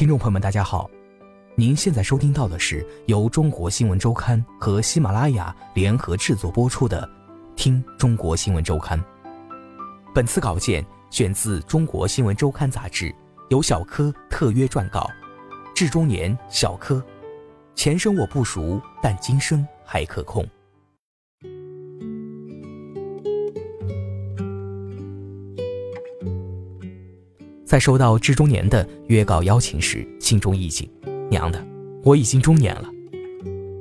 听众朋友们，大家好，您现在收听到的是由中国新闻周刊和喜马拉雅联合制作播出的《听中国新闻周刊》。本次稿件选自《中国新闻周刊》杂志，由小柯特约撰稿，致中年小柯。前生我不熟，但今生还可控。在收到致中年的约稿邀请时，心中一紧，娘的，我已经中年了。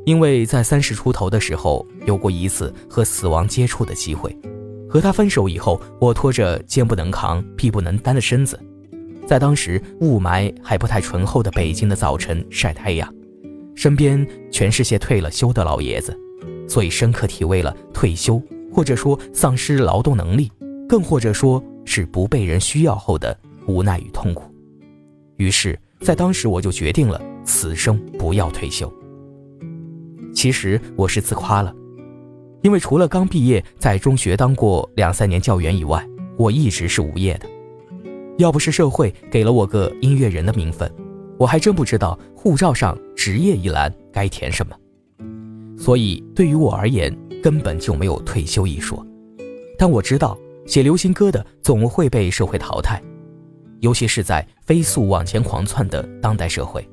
因为在三十出头的时候，有过一次和死亡接触的机会。和他分手以后，我拖着肩不能扛、臂不能担的身子，在当时雾霾还不太醇厚的北京的早晨晒太阳，身边全是些退了休的老爷子，所以深刻体味了退休或者说丧失劳动能力，更或者说是不被人需要后的。无奈与痛苦，于是，在当时我就决定了此生不要退休。其实我是自夸了，因为除了刚毕业在中学当过两三年教员以外，我一直是无业的。要不是社会给了我个音乐人的名分，我还真不知道护照上职业一栏该填什么。所以对于我而言，根本就没有退休一说。但我知道，写流行歌的总会被社会淘汰。尤其是在飞速往前狂窜的当代社会，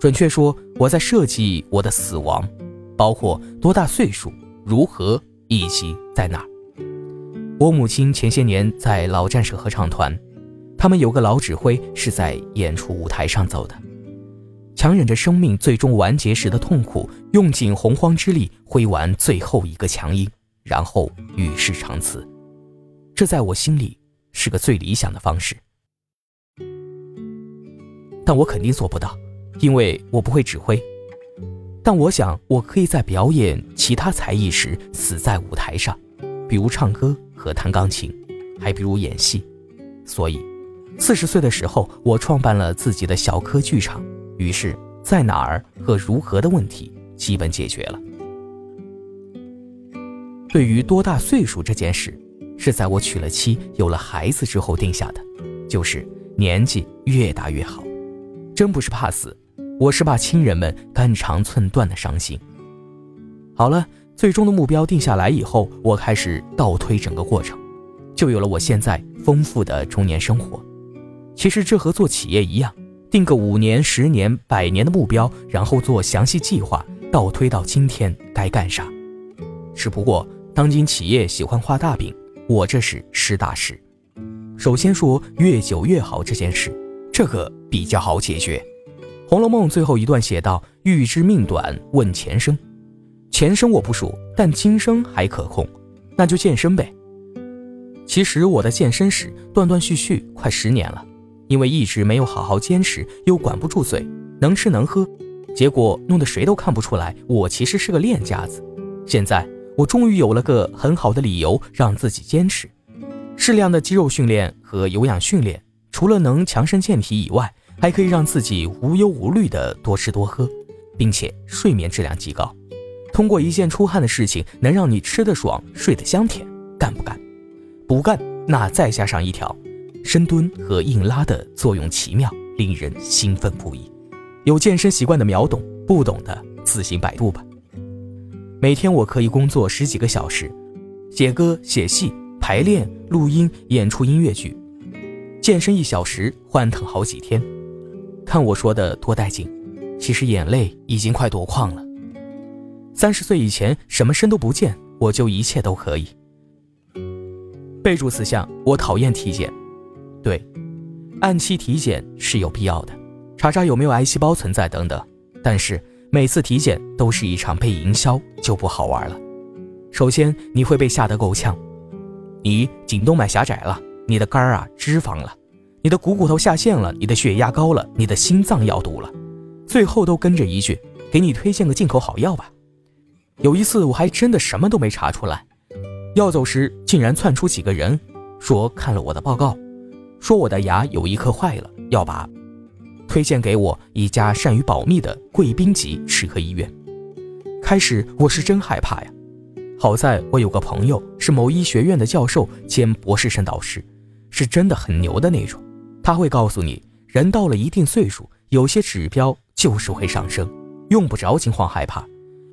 准确说，我在设计我的死亡，包括多大岁数、如何以及在哪儿。我母亲前些年在老战士合唱团，他们有个老指挥是在演出舞台上走的，强忍着生命最终完结时的痛苦，用尽洪荒之力挥完最后一个强音，然后与世长辞。这在我心里是个最理想的方式。但我肯定做不到，因为我不会指挥。但我想，我可以在表演其他才艺时死在舞台上，比如唱歌和弹钢琴，还比如演戏。所以，四十岁的时候，我创办了自己的小科剧场。于是，在哪儿和如何的问题基本解决了。对于多大岁数这件事，是在我娶了妻、有了孩子之后定下的，就是年纪越大越好。真不是怕死，我是怕亲人们肝肠寸断的伤心。好了，最终的目标定下来以后，我开始倒推整个过程，就有了我现在丰富的中年生活。其实这和做企业一样，定个五年、十年、百年的目标，然后做详细计划，倒推到今天该干啥。只不过当今企业喜欢画大饼，我这是实打实。首先说越久越好这件事。这个比较好解决，《红楼梦》最后一段写道：“欲知命短，问前生。前生我不熟，但今生还可控，那就健身呗。”其实我的健身史断断续续快十年了，因为一直没有好好坚持，又管不住嘴，能吃能喝，结果弄得谁都看不出来我其实是个练家子。现在我终于有了个很好的理由让自己坚持，适量的肌肉训练和有氧训练。除了能强身健体以外，还可以让自己无忧无虑的多吃多喝，并且睡眠质量极高。通过一件出汗的事情，能让你吃得爽、睡得香甜，干不干？不干，那再加上一条，深蹲和硬拉的作用奇妙，令人兴奋不已。有健身习惯的秒懂，不懂的自行百度吧。每天我可以工作十几个小时，写歌、写戏、排练、录音、演出音乐剧。健身一小时，欢腾好几天，看我说的多带劲，其实眼泪已经快夺眶了。三十岁以前，什么身都不见，我就一切都可以。备注此项：我讨厌体检。对，按期体检是有必要的，查查有没有癌细胞存在等等。但是每次体检都是一场被营销，就不好玩了。首先，你会被吓得够呛，你颈动脉狭窄了。你的肝儿啊，脂肪了，你的股骨头下陷了，你的血压高了，你的心脏要堵了，最后都跟着一句：“给你推荐个进口好药吧。”有一次我还真的什么都没查出来，要走时竟然窜出几个人，说看了我的报告，说我的牙有一颗坏了，要拔推荐给我一家善于保密的贵宾级齿科医院。开始我是真害怕呀，好在我有个朋友是某医学院的教授兼博士生导师，是真的很牛的那种。他会告诉你，人到了一定岁数，有些指标就是会上升，用不着惊慌害怕。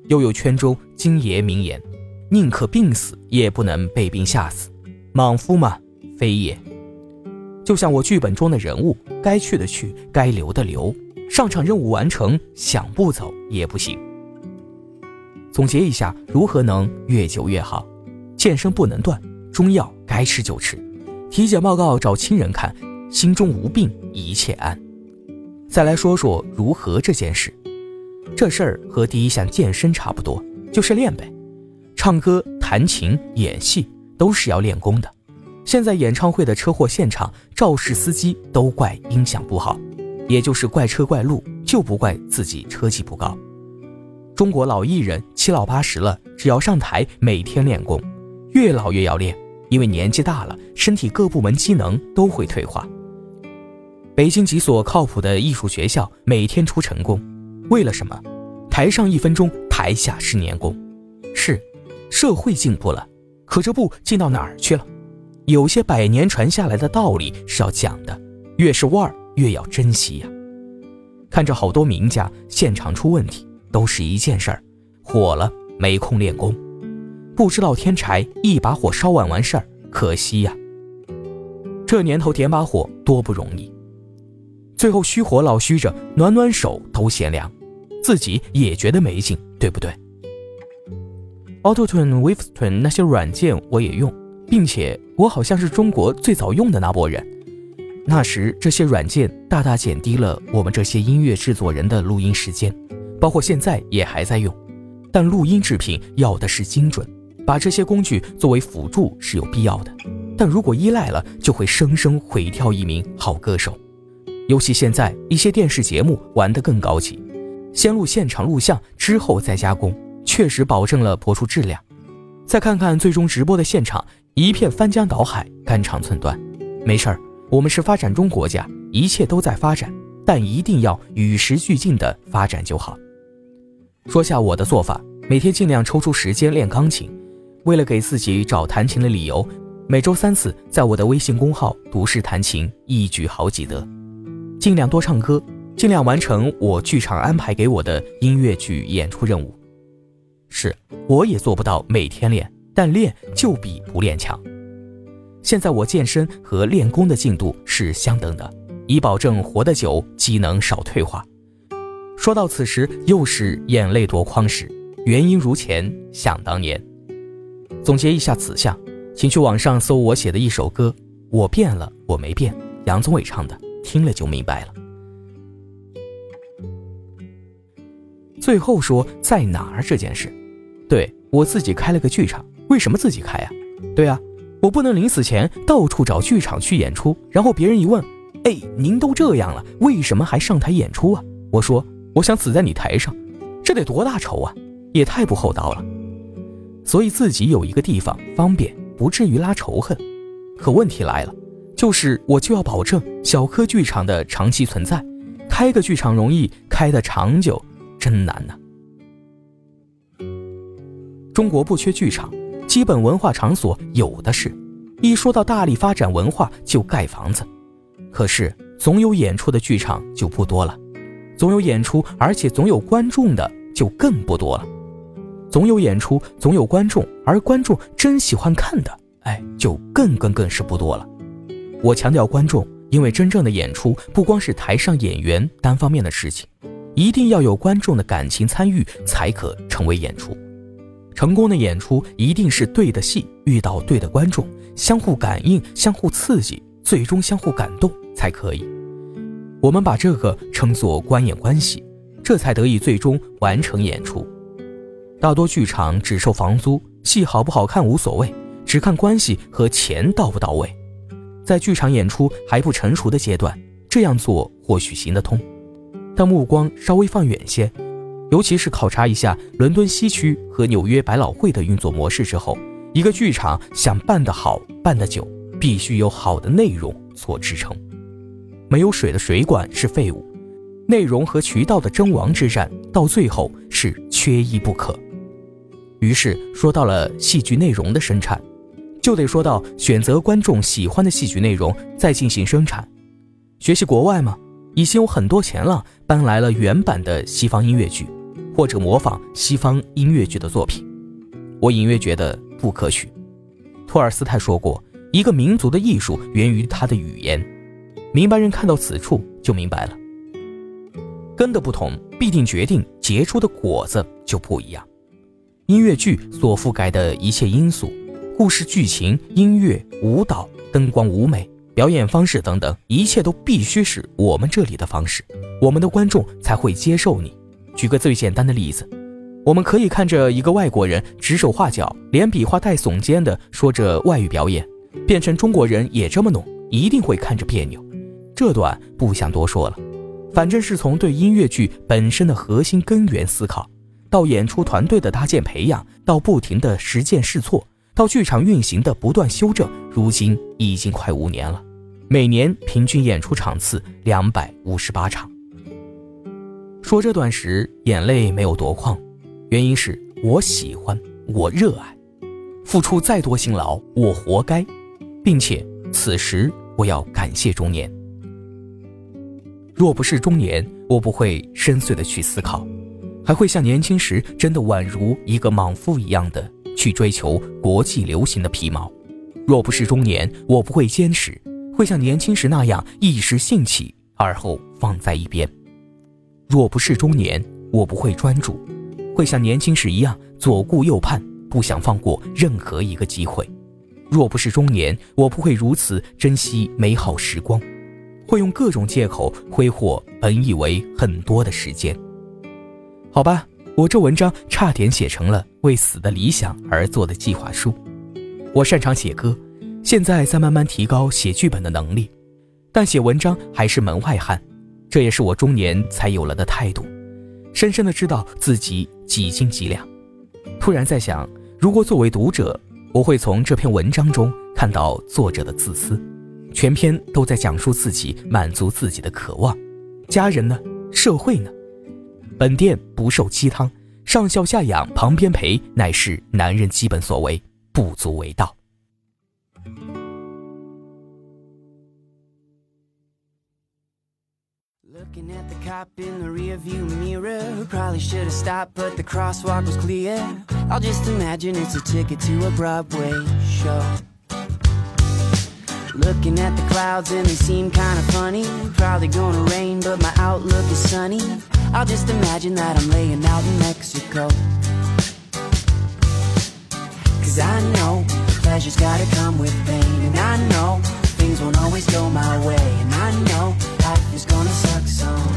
又有圈中金爷名言：“宁可病死，也不能被病吓死。”莽夫嘛，非也。就像我剧本中的人物，该去的去，该留的留，上场任务完成，想不走也不行。总结一下，如何能越久越好？健身不能断，中药该吃就吃，体检报告找亲人看，心中无病一切安。再来说说如何这件事，这事儿和第一项健身差不多，就是练呗。唱歌、弹琴、演戏都是要练功的。现在演唱会的车祸现场，肇事司机都怪音响不好，也就是怪车怪路，就不怪自己车技不高。中国老艺人七老八十了，只要上台，每天练功，越老越要练，因为年纪大了，身体各部门机能都会退化。北京几所靠谱的艺术学校每天出晨功，为了什么？台上一分钟，台下十年功。是，社会进步了，可这步进到哪儿去了？有些百年传下来的道理是要讲的，越是腕儿越要珍惜呀。看着好多名家现场出问题。都是一件事儿，火了没空练功，不知道添柴一把火烧完完事儿，可惜呀。这年头点把火多不容易，最后虚火老虚着，暖暖手都嫌凉，自己也觉得没劲，对不对？AutoTune、Wavetune 那些软件我也用，并且我好像是中国最早用的那波人。那时这些软件大大减低了我们这些音乐制作人的录音时间。包括现在也还在用，但录音制品要的是精准，把这些工具作为辅助是有必要的。但如果依赖了，就会生生毁掉一名好歌手。尤其现在一些电视节目玩得更高级，先录现场录像，之后再加工，确实保证了播出质量。再看看最终直播的现场，一片翻江倒海，肝肠寸断。没事儿，我们是发展中国家，一切都在发展，但一定要与时俱进的发展就好。说下我的做法，每天尽量抽出时间练钢琴。为了给自己找弹琴的理由，每周三次在我的微信公号读诗弹琴，一举好几得。尽量多唱歌，尽量完成我剧场安排给我的音乐剧演出任务。是，我也做不到每天练，但练就比不练强。现在我健身和练功的进度是相等的，以保证活得久，机能少退化。说到此时，又是眼泪夺眶时。原因如前，想当年。总结一下此项，请去网上搜我写的一首歌《我变了，我没变》，杨宗纬唱的，听了就明白了。最后说在哪儿这件事，对我自己开了个剧场，为什么自己开呀？对啊，我不能临死前到处找剧场去演出，然后别人一问，哎，您都这样了，为什么还上台演出啊？我说。我想死在你台上，这得多大仇啊！也太不厚道了。所以自己有一个地方方便，不至于拉仇恨。可问题来了，就是我就要保证小科剧场的长期存在。开个剧场容易，开的长久真难呐。中国不缺剧场，基本文化场所有的是。一说到大力发展文化，就盖房子。可是总有演出的剧场就不多了。总有演出，而且总有观众的就更不多了。总有演出，总有观众，而观众真喜欢看的，哎，就更更更是不多了。我强调观众，因为真正的演出不光是台上演员单方面的事情，一定要有观众的感情参与，才可成为演出。成功的演出一定是对的戏遇到对的观众，相互感应、相互刺激，最终相互感动才可以。我们把这个称作观演关系，这才得以最终完成演出。大多剧场只收房租，戏好不好看无所谓，只看关系和钱到不到位。在剧场演出还不成熟的阶段，这样做或许行得通。但目光稍微放远些，尤其是考察一下伦敦西区和纽约百老汇的运作模式之后，一个剧场想办得好、办得久，必须有好的内容做支撑。没有水的水管是废物，内容和渠道的争王之战，到最后是缺一不可。于是说到了戏剧内容的生产，就得说到选择观众喜欢的戏剧内容再进行生产。学习国外吗？已经有很多钱了，搬来了原版的西方音乐剧，或者模仿西方音乐剧的作品。我隐约觉得不可取。托尔斯泰说过，一个民族的艺术源于他的语言。明白人看到此处就明白了，根的不同必定决定结出的果子就不一样。音乐剧所覆盖的一切因素，故事剧情、音乐、舞蹈、灯光、舞美、表演方式等等，一切都必须是我们这里的方式，我们的观众才会接受你。举个最简单的例子，我们可以看着一个外国人指手画脚、连比划带耸肩的说着外语表演，变成中国人也这么弄，一定会看着别扭。这段不想多说了，反正是从对音乐剧本身的核心根源思考，到演出团队的搭建培养，到不停的实践试错，到剧场运行的不断修正，如今已经快五年了，每年平均演出场次两百五十八场。说这段时眼泪没有夺眶，原因是我喜欢，我热爱，付出再多辛劳我活该，并且此时我要感谢中年。若不是中年，我不会深邃的去思考，还会像年轻时真的宛如一个莽夫一样的去追求国际流行的皮毛。若不是中年，我不会坚持，会像年轻时那样一时兴起而后放在一边。若不是中年，我不会专注，会像年轻时一样左顾右盼，不想放过任何一个机会。若不是中年，我不会如此珍惜美好时光。会用各种借口挥霍本以为很多的时间。好吧，我这文章差点写成了为死的理想而做的计划书。我擅长写歌，现在在慢慢提高写剧本的能力，但写文章还是门外汉。这也是我中年才有了的态度，深深的知道自己几斤几两。突然在想，如果作为读者，我会从这篇文章中看到作者的自私。全篇都在讲述自己满足自己的渴望，家人呢？社会呢？本店不售鸡汤，上孝下养，旁边陪，乃是男人基本所为，不足为道。Looking at the clouds and they seem kinda funny. Probably gonna rain, but my outlook is sunny. I'll just imagine that I'm laying out in Mexico. Cause I know pleasure's gotta come with pain. And I know things won't always go my way. And I know life is gonna suck some.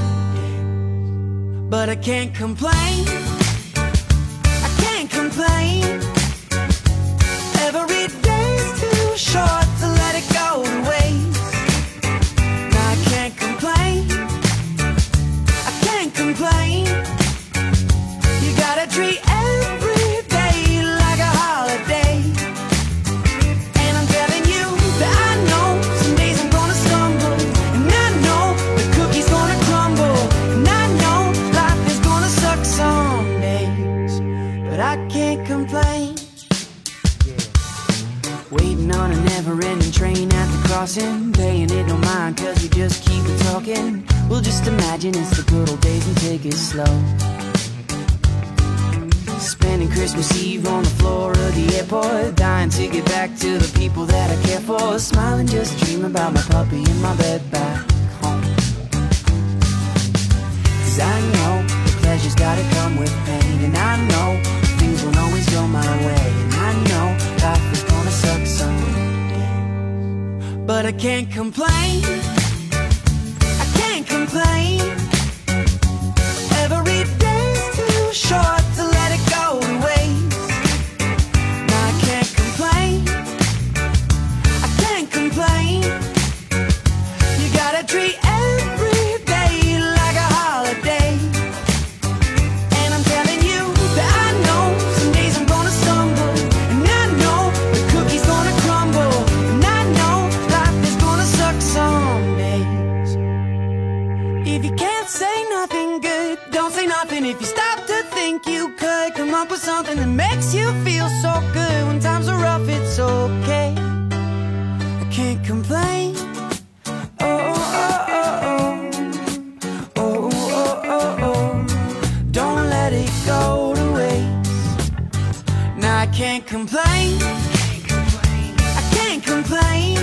But I can't complain. I can't complain. Every day's too short to let it go it no mind cause we just keep talking. We'll just imagine it's the good old days and take it slow. Spending Christmas Eve on the floor of the airport Dying to get back to the people that I care for. Smiling just dreaming about my puppy in my bed back home. Cause I know the pleasure's gotta come with pain And I know things won't always go my way And I know life is gonna suck some But I can't complain. I can't complain If you can't say nothing good, don't say nothing. If you stop to think you could come up with something that makes you feel so good when times are rough, it's okay. I can't complain. Oh, oh, oh, oh. Oh, oh, oh, oh. oh, oh. Don't let it go to waste. Now I can't complain. I can't complain.